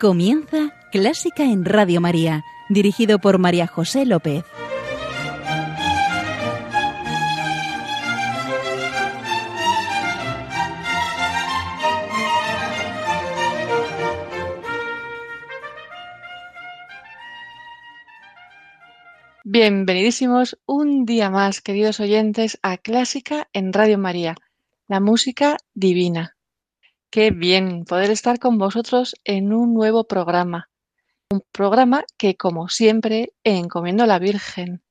Comienza Clásica en Radio María, dirigido por María José López. Bienvenidísimos un día más, queridos oyentes, a Clásica en Radio María, la música divina. Qué bien poder estar con vosotros en un nuevo programa. Un programa que, como siempre, encomiendo a la Virgen.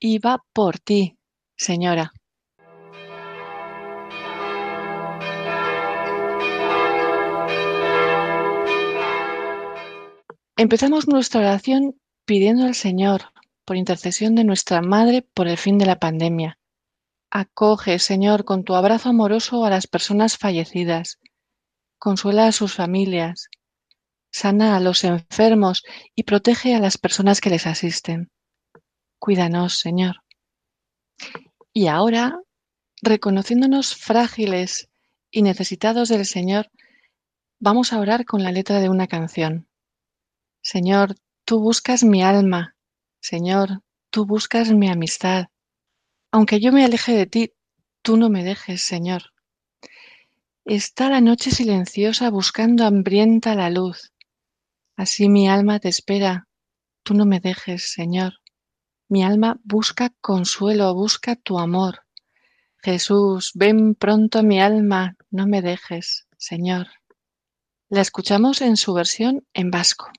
Y va por ti, Señora. Empezamos nuestra oración pidiendo al Señor, por intercesión de nuestra Madre, por el fin de la pandemia. Acoge, Señor, con tu abrazo amoroso a las personas fallecidas consuela a sus familias, sana a los enfermos y protege a las personas que les asisten. Cuídanos, Señor. Y ahora, reconociéndonos frágiles y necesitados del Señor, vamos a orar con la letra de una canción. Señor, tú buscas mi alma. Señor, tú buscas mi amistad. Aunque yo me aleje de ti, tú no me dejes, Señor. Está la noche silenciosa buscando hambrienta la luz. Así mi alma te espera. Tú no me dejes, Señor. Mi alma busca consuelo, busca tu amor. Jesús, ven pronto mi alma, no me dejes, Señor. La escuchamos en su versión en vasco.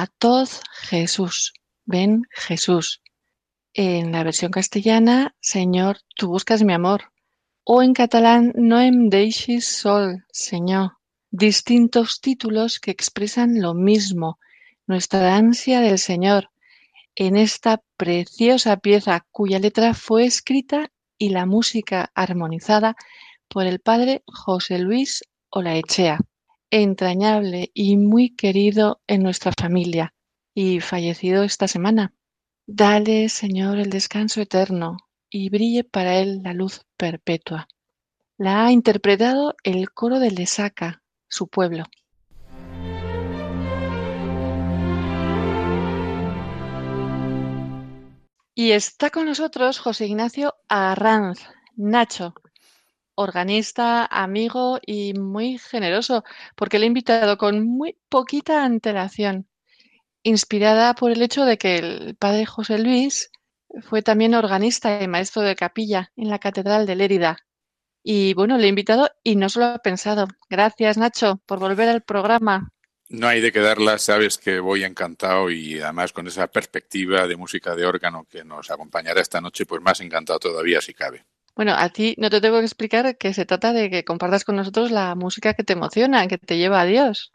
A todos Jesús, ven Jesús. En la versión castellana, Señor, tú buscas mi amor. O en catalán, no em sol, Señor. Distintos títulos que expresan lo mismo, nuestra ansia del Señor, en esta preciosa pieza cuya letra fue escrita y la música armonizada por el padre José Luis Olaechea entrañable y muy querido en nuestra familia y fallecido esta semana. Dale, Señor, el descanso eterno y brille para él la luz perpetua. La ha interpretado el coro de Lesaca, su pueblo. Y está con nosotros José Ignacio Arranz, Nacho, organista, amigo y muy generoso, porque le he invitado con muy poquita antelación, inspirada por el hecho de que el padre José Luis fue también organista y maestro de capilla en la Catedral de Lérida. Y bueno, le he invitado y no solo ha pensado. Gracias, Nacho, por volver al programa. No hay de quedarla, sabes que voy encantado y además con esa perspectiva de música de órgano que nos acompañará esta noche, pues más encantado todavía si cabe. Bueno, a ti no te tengo que explicar que se trata de que compartas con nosotros la música que te emociona, que te lleva a Dios.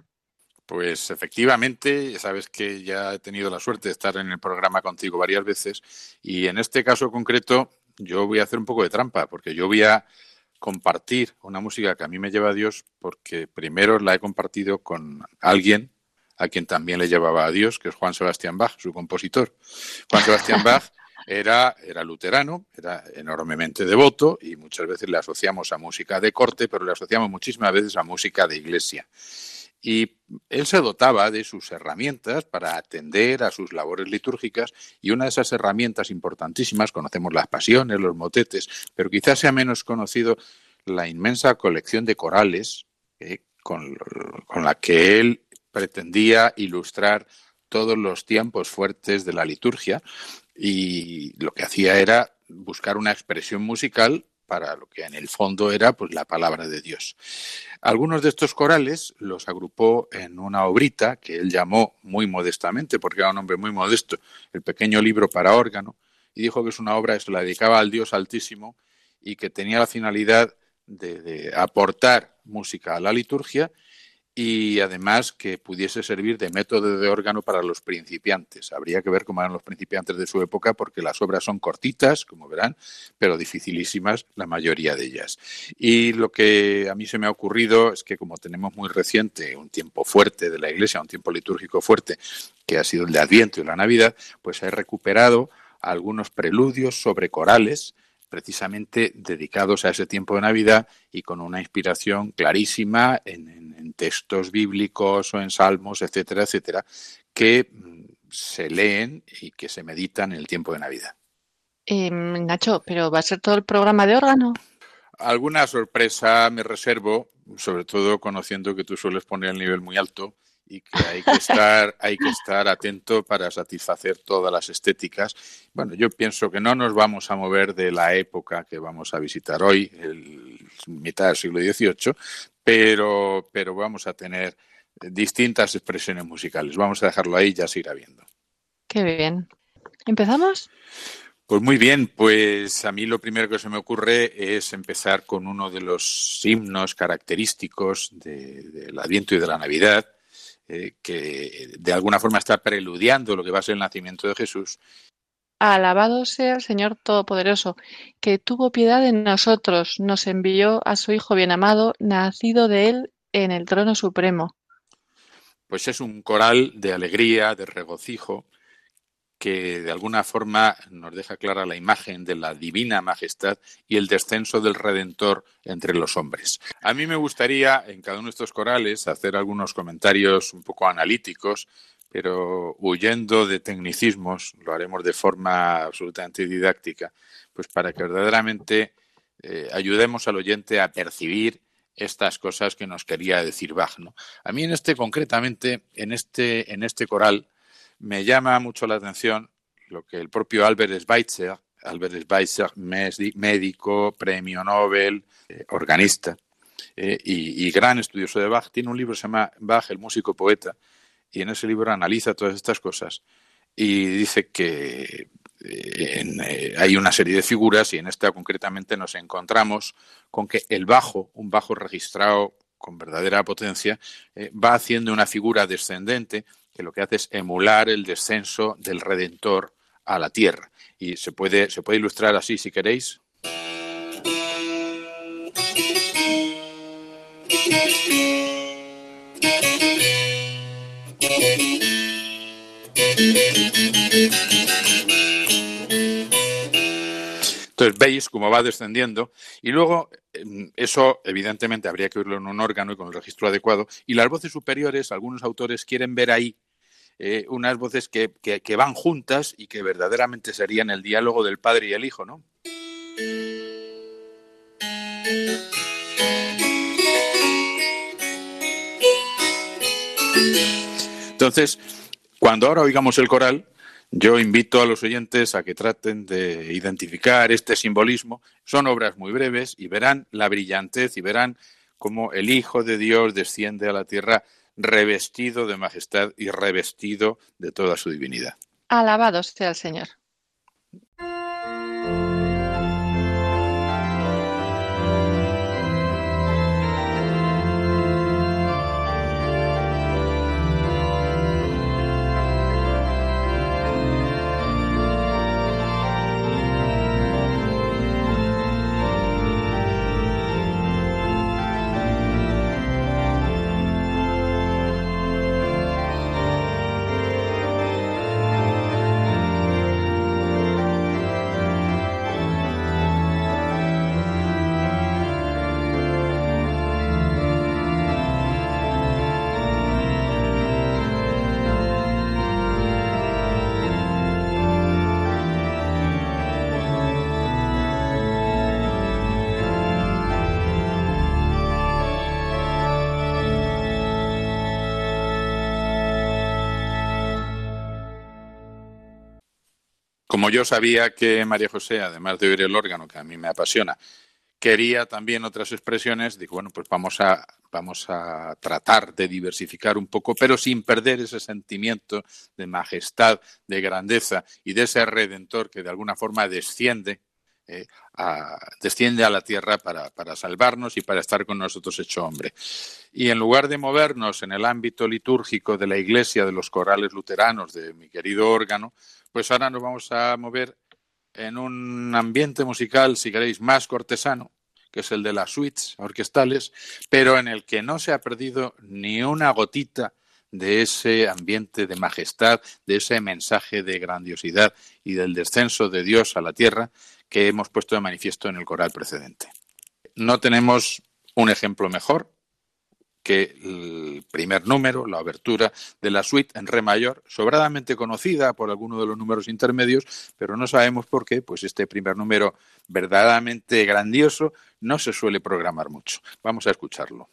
Pues efectivamente, sabes que ya he tenido la suerte de estar en el programa contigo varias veces y en este caso concreto yo voy a hacer un poco de trampa porque yo voy a compartir una música que a mí me lleva a Dios porque primero la he compartido con alguien a quien también le llevaba a Dios, que es Juan Sebastián Bach, su compositor. Juan Sebastián Bach era, era luterano, era enormemente devoto y muchas veces le asociamos a música de corte, pero le asociamos muchísimas veces a música de iglesia. Y él se dotaba de sus herramientas para atender a sus labores litúrgicas y una de esas herramientas importantísimas, conocemos las pasiones, los motetes, pero quizás sea menos conocido la inmensa colección de corales eh, con, con la que él pretendía ilustrar todos los tiempos fuertes de la liturgia y lo que hacía era buscar una expresión musical para lo que en el fondo era pues la palabra de Dios. Algunos de estos corales los agrupó en una obrita que él llamó muy modestamente, porque era un hombre muy modesto, el pequeño libro para órgano, y dijo que es una obra que se la dedicaba al Dios Altísimo y que tenía la finalidad de, de aportar música a la liturgia y además que pudiese servir de método de órgano para los principiantes. Habría que ver cómo eran los principiantes de su época porque las obras son cortitas, como verán, pero dificilísimas la mayoría de ellas. Y lo que a mí se me ha ocurrido es que como tenemos muy reciente un tiempo fuerte de la Iglesia, un tiempo litúrgico fuerte, que ha sido el de Adviento y la Navidad, pues he recuperado algunos preludios sobre corales precisamente dedicados a ese tiempo de Navidad y con una inspiración clarísima en, textos bíblicos o en salmos, etcétera, etcétera, que mm, se leen y que se meditan en el tiempo de Navidad. Eh, Nacho, ¿pero va a ser todo el programa de órgano? Alguna sorpresa me reservo, sobre todo conociendo que tú sueles poner el nivel muy alto y que hay que estar, hay que estar atento para satisfacer todas las estéticas. Bueno, yo pienso que no nos vamos a mover de la época que vamos a visitar hoy, el mitad del siglo XVIII, pero, pero vamos a tener distintas expresiones musicales. Vamos a dejarlo ahí, ya se irá viendo. Qué bien. ¿Empezamos? Pues muy bien, pues a mí lo primero que se me ocurre es empezar con uno de los himnos característicos del Adviento y de la Navidad, eh, que de alguna forma está preludiando lo que va a ser el nacimiento de Jesús. Alabado sea el Señor Todopoderoso, que tuvo piedad de nosotros, nos envió a su Hijo bien amado, nacido de él en el trono supremo. Pues es un coral de alegría, de regocijo, que de alguna forma nos deja clara la imagen de la divina majestad y el descenso del Redentor entre los hombres. A mí me gustaría en cada uno de estos corales hacer algunos comentarios un poco analíticos, pero huyendo de tecnicismos, lo haremos de forma absolutamente didáctica, pues para que verdaderamente eh, ayudemos al oyente a percibir estas cosas que nos quería decir Bach. A mí en este concretamente, en este, en este coral, me llama mucho la atención lo que el propio Albert Schweitzer, Albert Schweitzer, médico, premio Nobel, eh, organista eh, y, gran estudioso de Bach, tiene un libro que se llama Bach, el músico poeta, y en ese libro analiza todas estas cosas y dice que eh, hay una serie de figuras y en esta concretamente nos encontramos con que el bajo, un bajo registrado con verdadera potencia, va haciendo una figura descendente que lo que hace es emular el descenso del Redentor a la tierra. Y se puede, se puede ilustrar así si queréis. Entonces veis cómo va descendiendo y luego em, eso evidentemente habría que oírlo en un órgano y con el registro adecuado y las voces superiores, algunos autores quieren ver ahí eh, unas voces que, que, van juntas y que verdaderamente serían el diálogo del padre y el hijo, ¿no? Entonces, cuando ahora oigamos el coral, yo invito a los oyentes a que traten de identificar este simbolismo. Son obras muy breves y verán la brillantez y verán cómo el Hijo de Dios desciende a la tierra revestido de majestad y revestido de toda su divinidad. Alabado sea el Señor. Como yo sabía que María José, además de oír el órgano, que a mí me apasiona, quería también otras expresiones, digo, bueno, pues vamos a, vamos a tratar de diversificar un poco, pero sin perder ese sentimiento de majestad, de grandeza y de ese redentor que de alguna forma desciende eh, desciende a la tierra para, para, salvarnos y para estar con nosotros hecho hombre. Y en lugar de movernos en el ámbito litúrgico de la iglesia, de los corales luteranos, de mi querido órgano, pues ahora nos vamos a mover en un ambiente musical, si queréis, más cortesano, que es el de las suites orquestales, pero en el que no se ha perdido ni una gotita de ese ambiente de majestad, de ese mensaje de grandiosidad y del descenso de Dios a la tierra que hemos puesto de manifiesto en el coral precedente. No tenemos un ejemplo mejor que el primer número, la abertura de la suite en re mayor, sobradamente conocida por alguno de los números intermedios, pero no sabemos por qué, pues este primer número verdaderamente grandioso no se suele programar mucho. Vamos a escucharlo.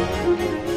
Música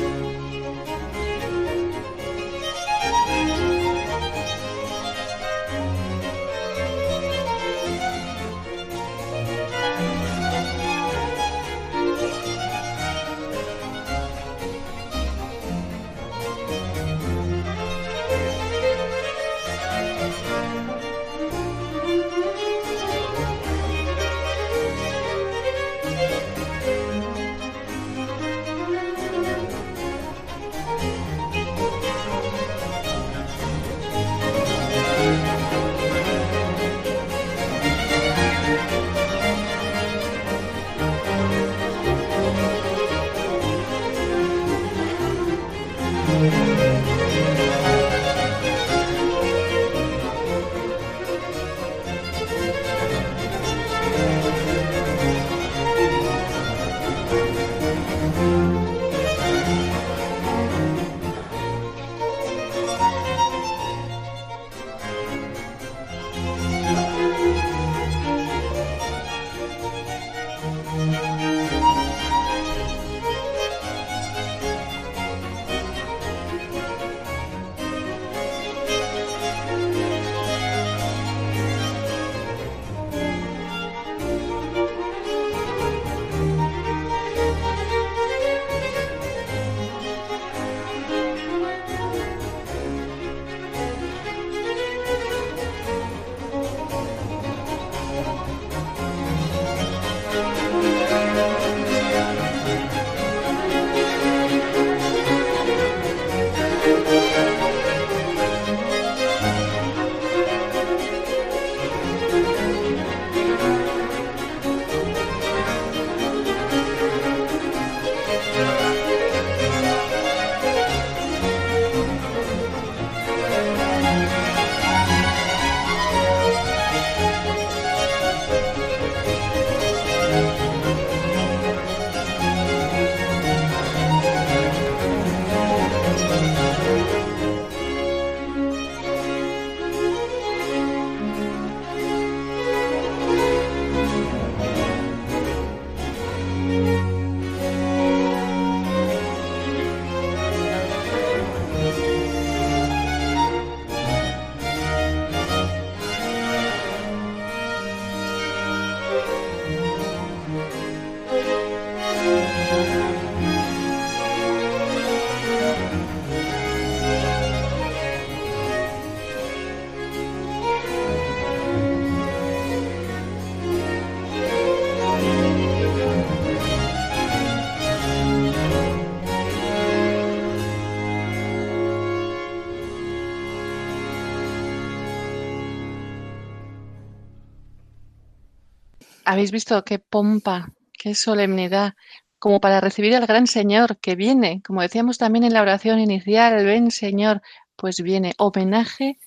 Habéis visto qué pompa, qué solemnidad, como para recibir al gran Señor que viene, como decíamos también en la oración inicial, ven Señor, pues viene homenaje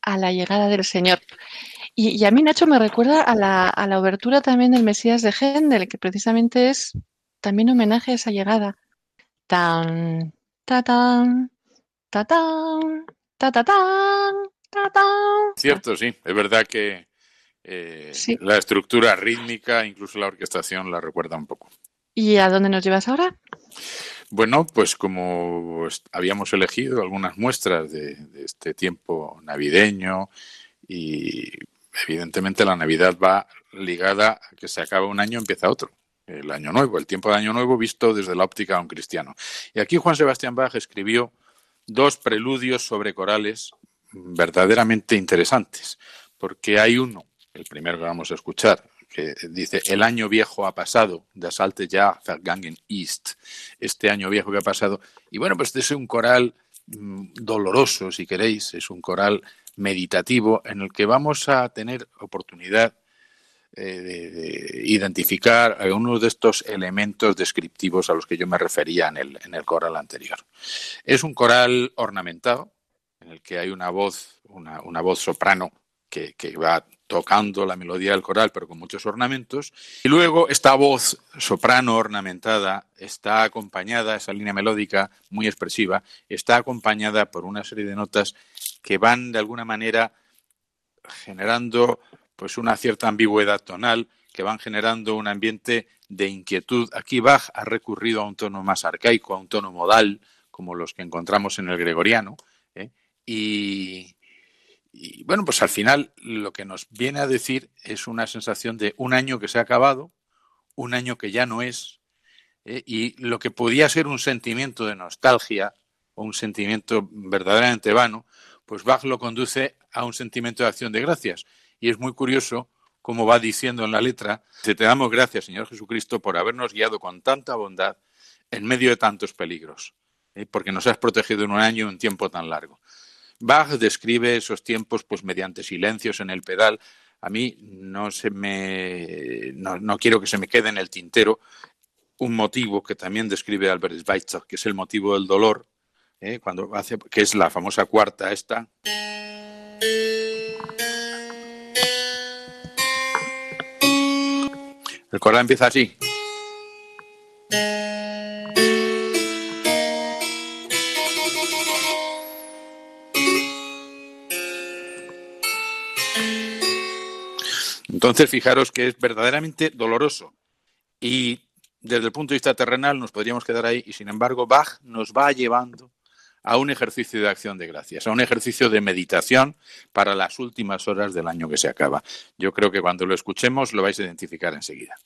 a la llegada del Señor. Y, a mí, Nacho, me recuerda a la, a la obertura también del Mesías de Händel, que precisamente es también homenaje a esa llegada. Tan, ta tan, ta tan, ta ta tan, ta tan. Cierto, sí. Es verdad que eh, la estructura rítmica, incluso la orquestación, la recuerda un poco. ¿Y a dónde nos llevas ahora? Bueno, pues como habíamos elegido algunas muestras de, este tiempo navideño y evidentemente la Navidad va ligada a que se acaba un año, empieza otro. El año nuevo, el tiempo de año nuevo visto desde la óptica de un cristiano. Y aquí Juan Sebastián Bach escribió dos preludios sobre corales verdaderamente interesantes, porque hay uno, el primero que vamos a escuchar, que dice, el año viejo ha pasado, das alte Jahr vergangen ist, este año viejo que ha pasado. Y bueno, pues es un coral mm, doloroso, si queréis, es un coral meditativo en el que vamos a tener oportunidad eh, de, identificar algunos de estos elementos descriptivos a los que yo me refería en el, en el coral anterior. Es un coral ornamentado, en el que hay una voz, una, una voz soprano que, que, va tocando la melodía del coral, pero con muchos ornamentos. Y luego esta voz soprano ornamentada está acompañada, esa línea melódica muy expresiva, está acompañada por una serie de notas que van de alguna manera generando pues una cierta ambigüedad tonal, que van generando un ambiente de inquietud. Aquí Bach ha recurrido a un tono más arcaico, a un tono modal, como los que encontramos en el gregoriano, ¿eh? y, y bueno, pues al final lo que nos viene a decir es una sensación de un año que se ha acabado, un año que ya no es, ¿eh? y lo que podía ser un sentimiento de nostalgia o un sentimiento verdaderamente vano, pues Bach lo conduce a un sentimiento de acción de gracias. Y es muy curioso como va diciendo en la letra, te damos gracias, Señor Jesucristo, por habernos guiado con tanta bondad en medio de tantos peligros, ¿eh? porque nos has protegido en un año, un tiempo tan largo. Bach describe esos tiempos pues mediante silencios en el pedal. A mí no se me no, quiero que se me quede en el tintero un motivo que también describe Albert Schweitzer, que es el motivo del dolor, ¿eh? cuando hace que es la famosa cuarta esta. El coral empieza así. Entonces, fijaros que es verdaderamente doloroso. Y desde el punto de vista terrenal nos podríamos quedar ahí y sin embargo Bach nos va llevando a un ejercicio de acción de gracias, a un ejercicio de meditación para las últimas horas del año que se acaba. Yo creo que cuando lo escuchemos lo vais a identificar enseguida.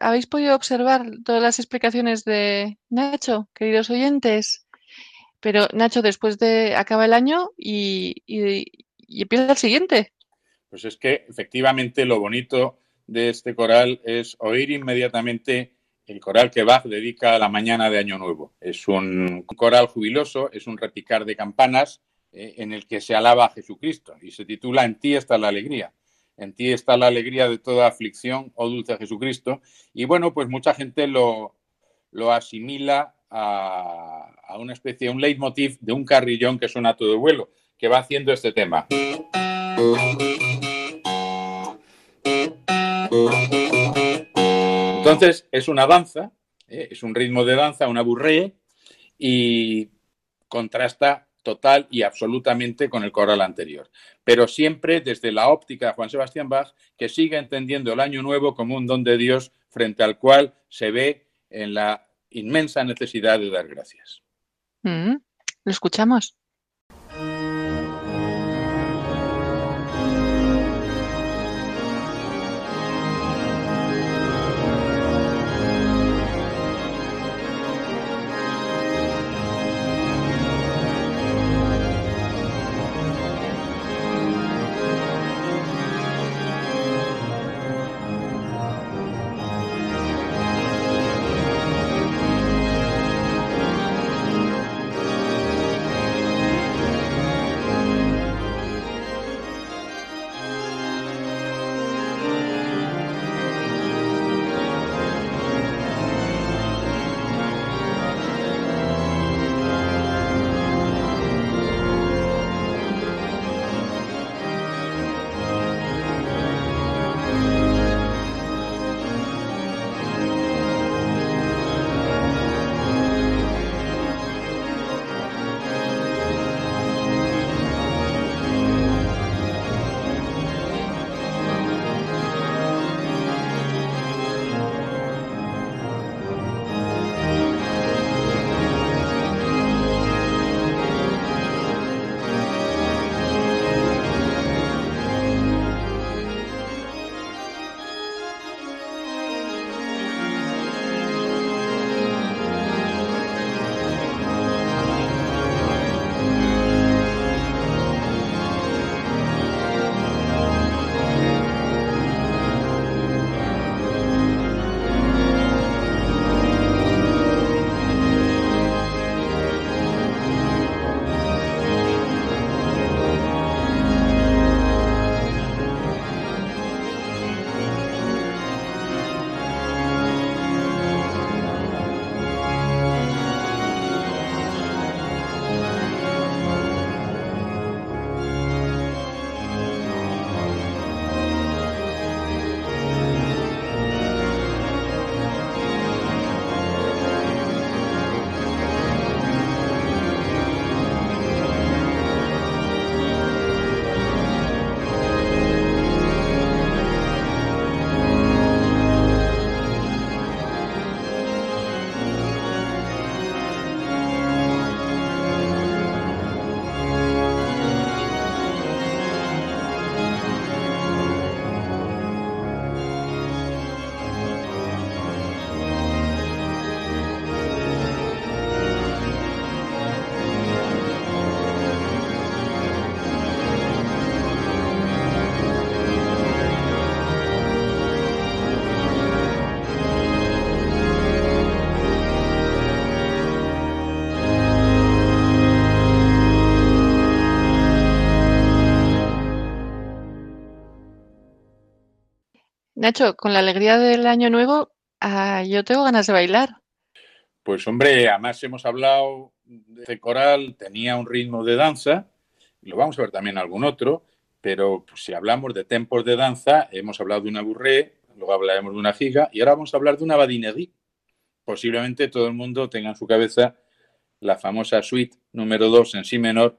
¿Habéis podido observar todas las explicaciones de Nacho, queridos oyentes? Pero Nacho, después de acaba el año y, empieza el siguiente. Pues es que efectivamente lo bonito de este coral es oír inmediatamente el coral que Bach dedica a la mañana de Año Nuevo. Es un coral jubiloso, es un repicar de campanas eh, en el que se alaba a Jesucristo y se titula En ti está la alegría. En ti está la alegría de toda aflicción, oh dulce Jesucristo. Y bueno, pues mucha gente lo, asimila a, a, una especie, un leitmotiv de un carrillón que suena a todo vuelo, que va haciendo este tema. Entonces, es una danza, ¿eh? es un ritmo de danza, una burrée, y contrasta total y absolutamente con el coral anterior. Pero siempre desde la óptica de Juan Sebastián Bach, que sigue entendiendo el año nuevo como un don de Dios frente al cual se ve en la inmensa necesidad de dar gracias. Mm, lo escuchamos. Nacho, con la alegría del año nuevo, ah, yo tengo ganas de bailar. Pues hombre, además hemos hablado de coral, tenía un ritmo de danza, lo vamos a ver también algún otro, pero pues, si hablamos de tempos de danza, hemos hablado de una burré, luego hablaremos de una giga y ahora vamos a hablar de una badinerie. Posiblemente todo el mundo tenga en su cabeza la famosa suite número 2 en si menor,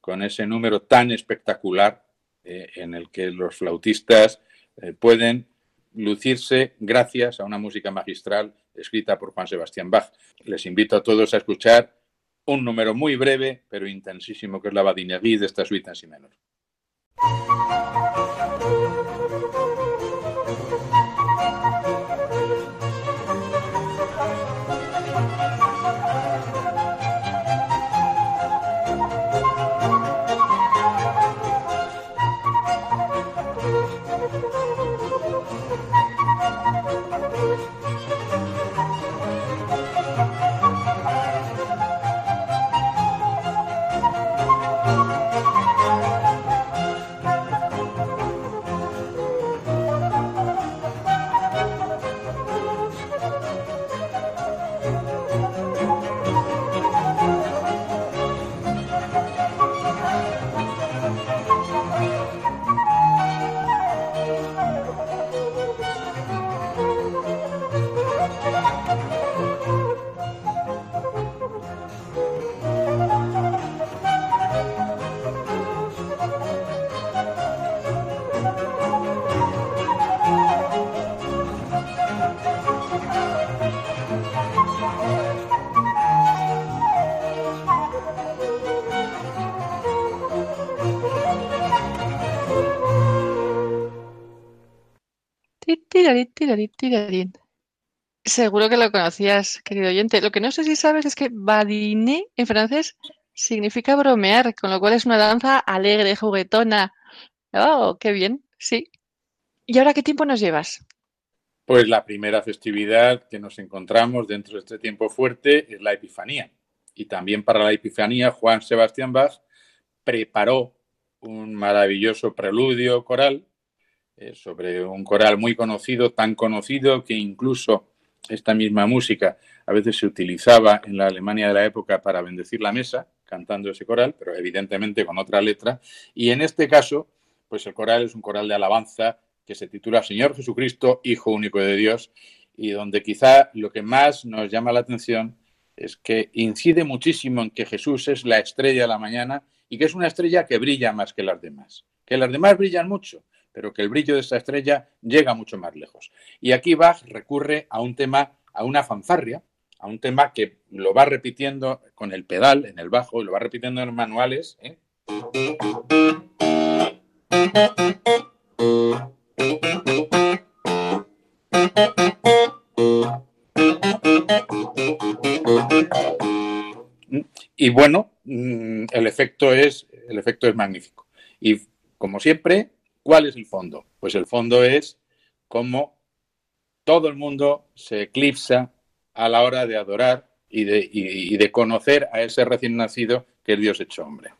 con ese número tan espectacular eh, en el que los flautistas eh, pueden lucirse gracias a una música magistral escrita por Juan Sebastián Bach. Les invito a todos a escuchar un número muy breve pero intensísimo que es la Badinerie de esta suite en si menor. Tirarín, tirarín, tirarín. Seguro que lo conocías, querido oyente. Lo que no sé si sabes es que badiner en francés significa bromear, con lo cual es una danza alegre, juguetona. Oh, qué bien, sí. ¿Y ahora qué tiempo nos llevas? Pues la primera festividad que nos encontramos dentro de este tiempo fuerte es la Epifanía. Y también para la Epifanía, Juan Sebastián Bach preparó un maravilloso preludio coral eh, sobre un coral muy conocido, tan conocido que incluso esta misma música a veces se utilizaba en la Alemania de la época para bendecir la mesa, cantando ese coral, pero evidentemente con otra letra. Y en este caso, pues el coral es un coral de alabanza que se titula Señor Jesucristo, Hijo único de Dios, y donde quizá lo que más nos llama la atención es que incide muchísimo en que Jesús es la estrella de la mañana y que es una estrella que brilla más que las demás. Que las demás brillan mucho, pero que el brillo de esa estrella llega mucho más lejos. Y aquí Bach recurre a un tema, a una fanfarria, a un tema que lo va repitiendo con el pedal en el bajo y lo va repitiendo en los manuales. ¿eh? Y bueno, mm, el efecto es, el efecto es magnífico. Y como siempre, ¿cuál es el fondo? Pues el fondo es cómo todo el mundo se eclipsa a la hora de adorar y de, conocer a ese recién nacido que es Dios hecho hombre.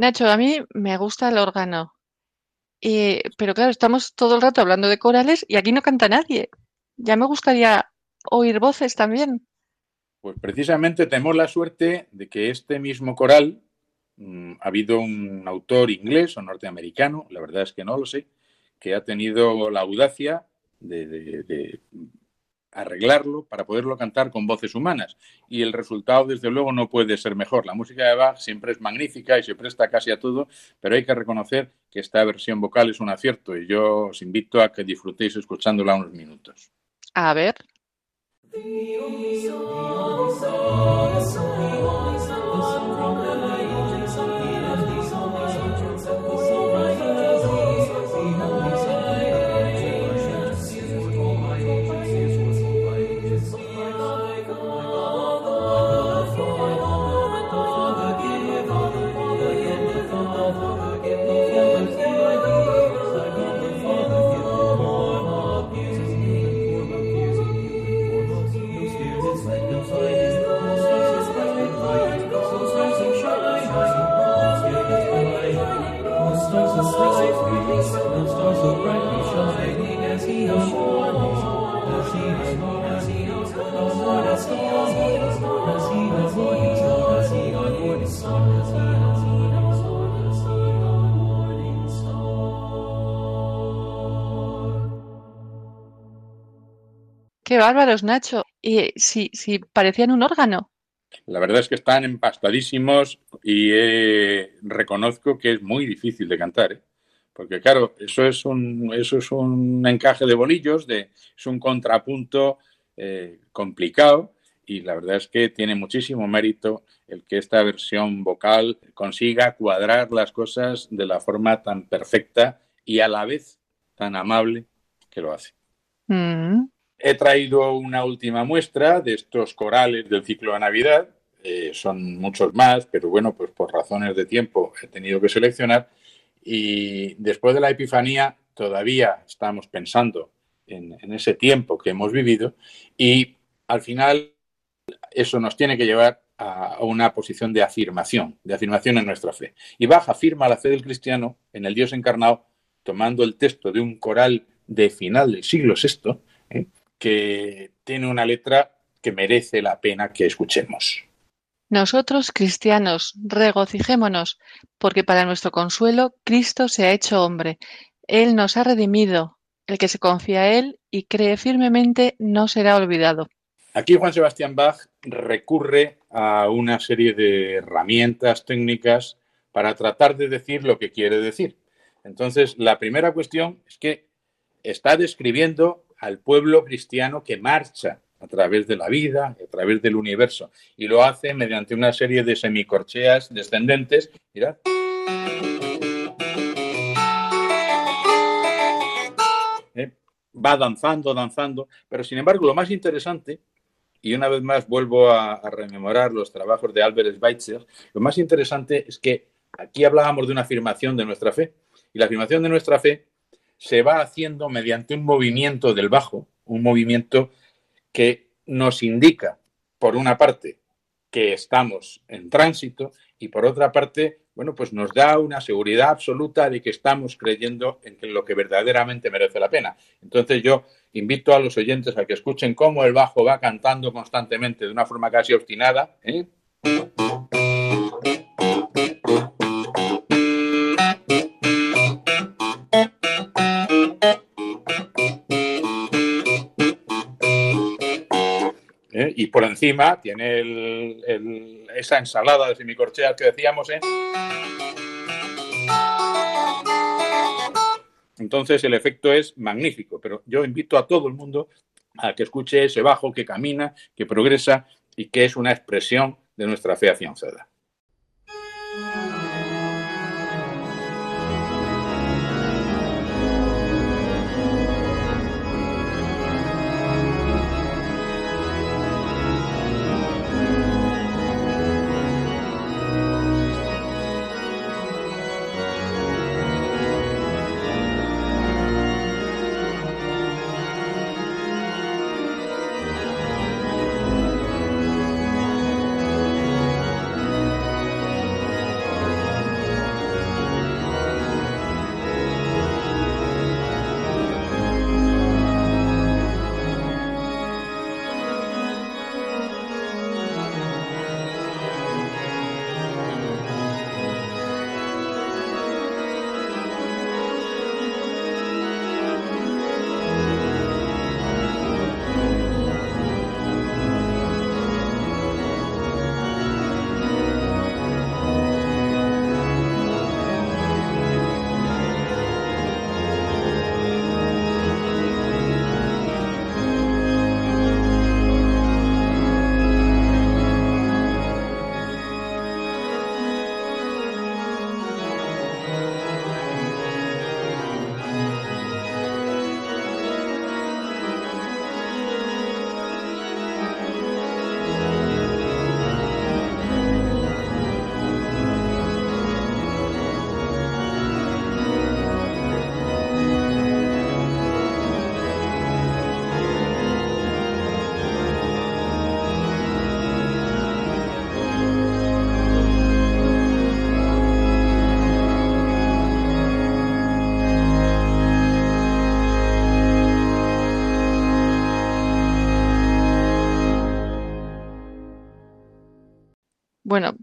Nacho, a mí me gusta el órgano. Pero claro, estamos todo el rato hablando de corales y aquí no canta nadie. Ya me gustaría oír voces también. Pues precisamente tenemos la suerte de que este mismo coral, mm, ha habido un autor inglés o norteamericano, la verdad es que no lo sé, que ha tenido la audacia de arreglarlo para poderlo cantar con voces humanas. Y el resultado, desde luego, no puede ser mejor. La música de Bach siempre es magnífica y se presta casi a todo, pero hay que reconocer que esta versión vocal es un acierto y yo os invito a que disfrutéis escuchándola unos minutos. A ver. Bárbaros, Nacho. Y si, si parecían un órgano. La verdad es que están empastadísimos y reconozco que es muy difícil de cantar. ¿eh? Porque claro, eso es un, eso es un encaje de bolillos, de, es un contrapunto eh, complicado y la verdad es que tiene muchísimo mérito el que esta versión vocal consiga cuadrar las cosas de la forma tan perfecta y a la vez tan amable que lo hace. Mm. He traído una última muestra de estos corales del ciclo de Navidad. Eh, son muchos más, pero bueno, pues por razones de tiempo he tenido que seleccionar. Y después de la Epifanía todavía estamos pensando en, ese tiempo que hemos vivido y al final eso nos tiene que llevar a una posición de afirmación, de afirmación en nuestra fe. Y baja afirma la fe del cristiano en el Dios encarnado, tomando el texto de un coral de final del siglo VI. Que tiene una letra que merece la pena que escuchemos. Nosotros, cristianos, regocijémonos, porque para nuestro consuelo Cristo se ha hecho hombre. Él nos ha redimido. El que se confía a Él y cree firmemente no será olvidado. Aquí Juan Sebastián Bach recurre a una serie de herramientas técnicas para tratar de decir lo que quiere decir. Entonces, la primera cuestión es que está describiendo al pueblo cristiano que marcha a través de la vida, a través del universo, y lo hace mediante una serie de semicorcheas descendentes. Mirad. Eh, va danzando, danzando, pero sin embargo lo más interesante y una vez más vuelvo a, rememorar los trabajos de Albert Schweitzer, lo más interesante es que aquí hablábamos de una afirmación de nuestra fe, y la afirmación de nuestra fe se va haciendo mediante un movimiento del bajo, un movimiento que nos indica, por una parte, que estamos en tránsito y por otra parte, bueno, pues nos da una seguridad absoluta de que estamos creyendo en lo que verdaderamente merece la pena. Entonces yo invito a los oyentes a que escuchen cómo el bajo va cantando constantemente de una forma casi obstinada. ¿eh? Por encima tiene esa ensalada de semicorcheas que decíamos. ¿eh? Entonces el efecto es magnífico, pero yo invito a todo el mundo a que escuche ese bajo que camina, que progresa y que es una expresión de nuestra fe afianzada.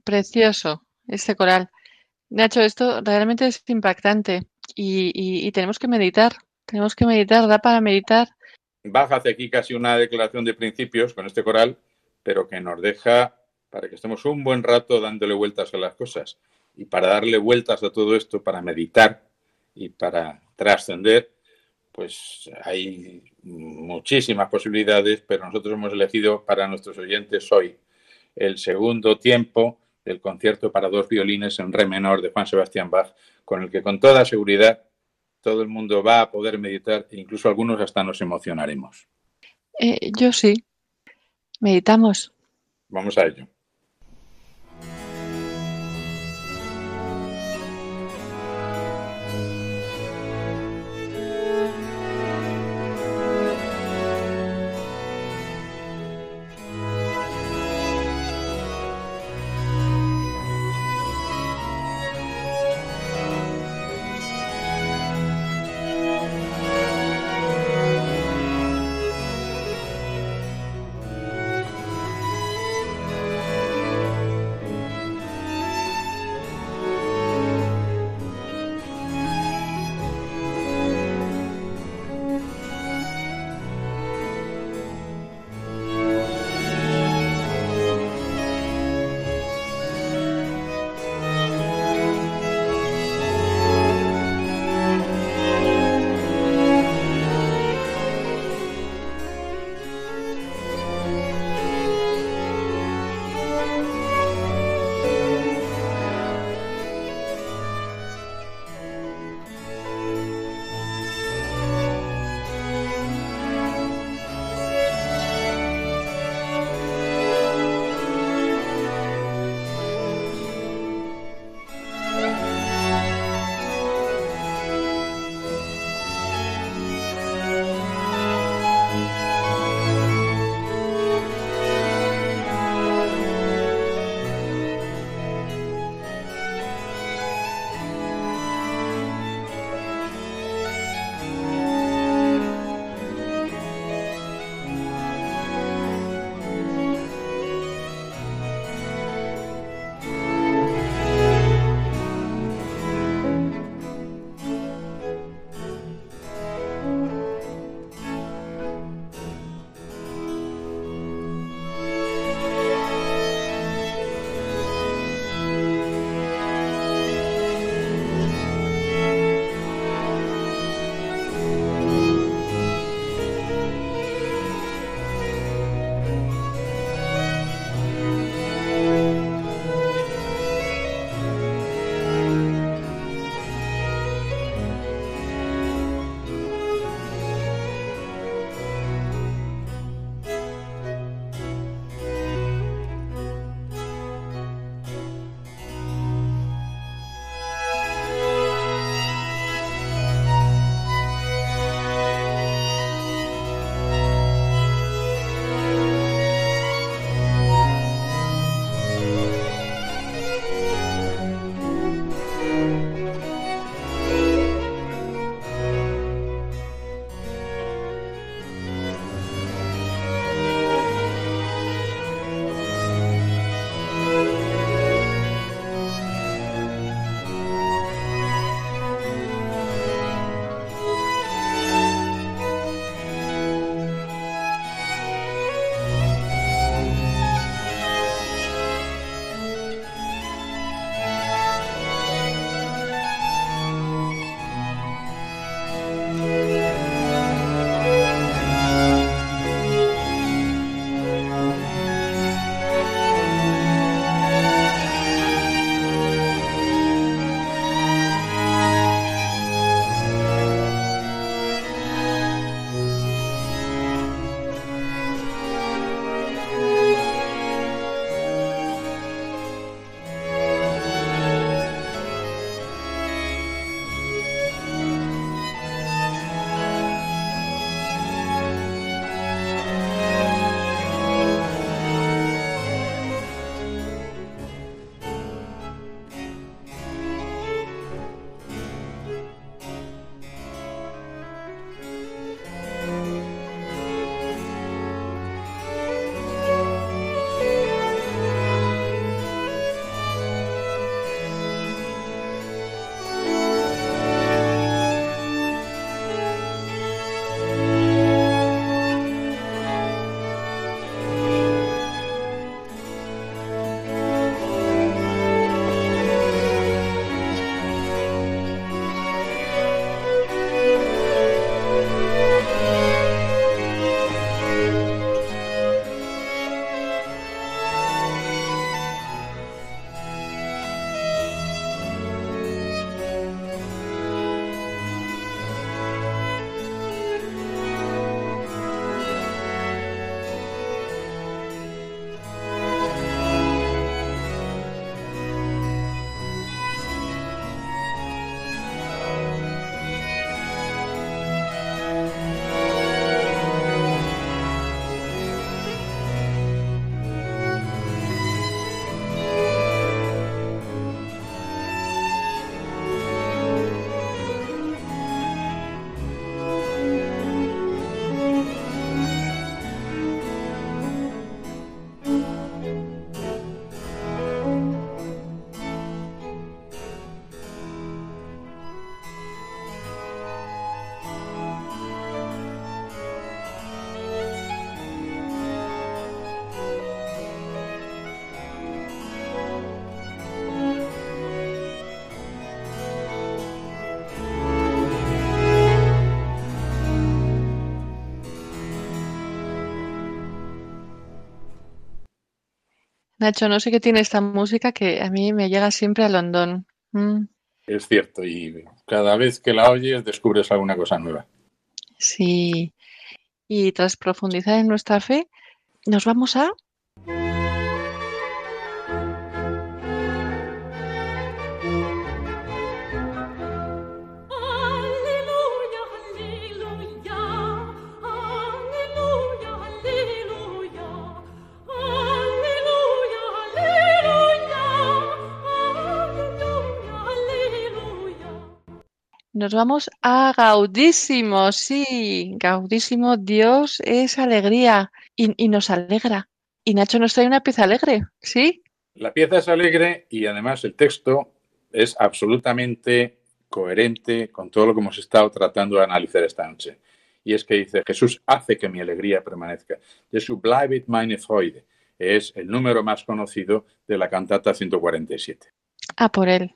Precioso este coral. Nacho, esto realmente es impactante y, tenemos que meditar, tenemos que meditar, da para meditar. Baja hace aquí casi una declaración de principios con este coral, pero que nos deja para que estemos un buen rato dándole vueltas a las cosas. Y para darle vueltas a todo esto, para meditar y para trascender, pues hay muchísimas posibilidades, pero nosotros hemos elegido para nuestros oyentes hoy el segundo tiempo del concierto para dos violines en re menor de Juan Sebastián Bach, con el que con toda seguridad todo el mundo va a poder meditar e incluso algunos hasta nos emocionaremos. Eh, yo sí. Meditamos. Vamos a ello. Nacho, no sé qué tiene esta música que a mí me llega siempre a Londón. Mm. Es cierto, y cada vez que la oyes descubres alguna cosa nueva. Sí. Y tras profundizar en nuestra fe, nos vamos a Nos vamos a Gaudísimo, sí, Gaudísimo, Dios es alegría y, nos alegra. Y Nacho nos trae una pieza alegre, ¿sí? La pieza es alegre y además el texto es absolutamente coherente con todo lo que hemos estado tratando de analizar esta noche. Y es que dice, Jesús hace que mi alegría permanezca. Jesús bleibt meine Freude. Es el número más conocido de la cantata 147. A por él.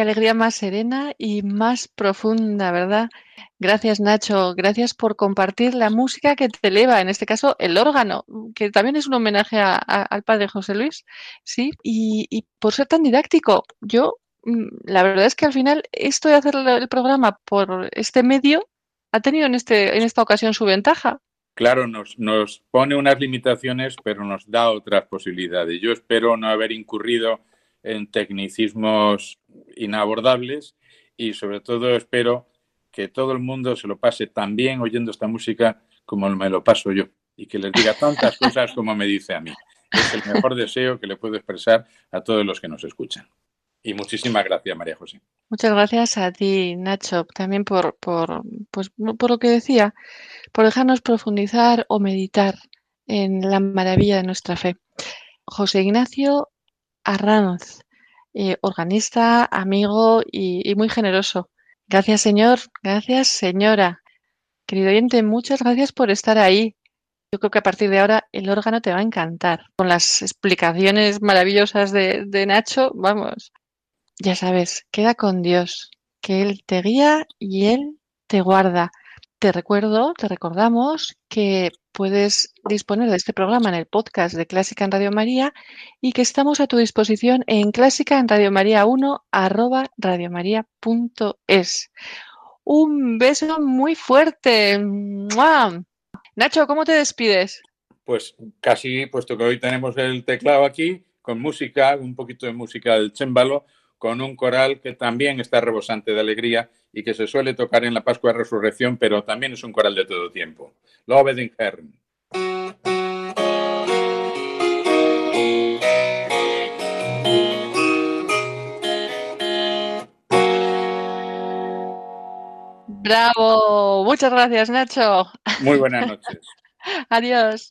Alegría más serena y más profunda, ¿verdad? Gracias, Nacho. Gracias por compartir la música que te eleva, en este caso el órgano, que también es un homenaje al padre José Luis, ¿sí? Y, por ser tan didáctico. Yo, mm, la verdad es que al final esto de hacer el programa por este medio ha tenido en, este, en esta ocasión su ventaja. Claro, nos, nos pone unas limitaciones, pero nos da otras posibilidades. Yo espero no haber incurrido en tecnicismos inabordables y sobre todo espero que todo el mundo se lo pase tan bien oyendo esta música como me lo paso yo y que les diga tantas cosas como me dice a mí. Es el mejor deseo que le puedo expresar a todos los que nos escuchan. Y muchísimas gracias, María José. Muchas gracias a ti, Nacho, también por, por, pues, por lo que decía, por dejarnos profundizar o meditar en la maravilla de nuestra fe. José Ignacio Arranz, eh, organista, amigo y, muy generoso. Gracias, señor. Gracias, señora. Querido oyente, muchas gracias por estar ahí. Yo creo que a partir de ahora el órgano te va a encantar. Con las explicaciones maravillosas de, de Nacho, vamos, ya sabes, queda con Dios, que Él te guía y Él te guarda. Te recuerdo, te recordamos que puedes disponer de este programa en el podcast de Clásica en Radio María y que estamos a tu disposición en clásica en Radio María 1 arroba radiomaria.es. Un beso muy fuerte. Nacho, ¿cómo te despides? Pues casi, puesto que hoy tenemos el teclado aquí, con música, un poquito de música del chémbalo, con un coral que también está rebosante de alegría y que se suele tocar en la Pascua de Resurrección, pero también es un coral de todo tiempo. Loved in. Bravo, muchas gracias Nacho. Muy buenas noches. Adiós.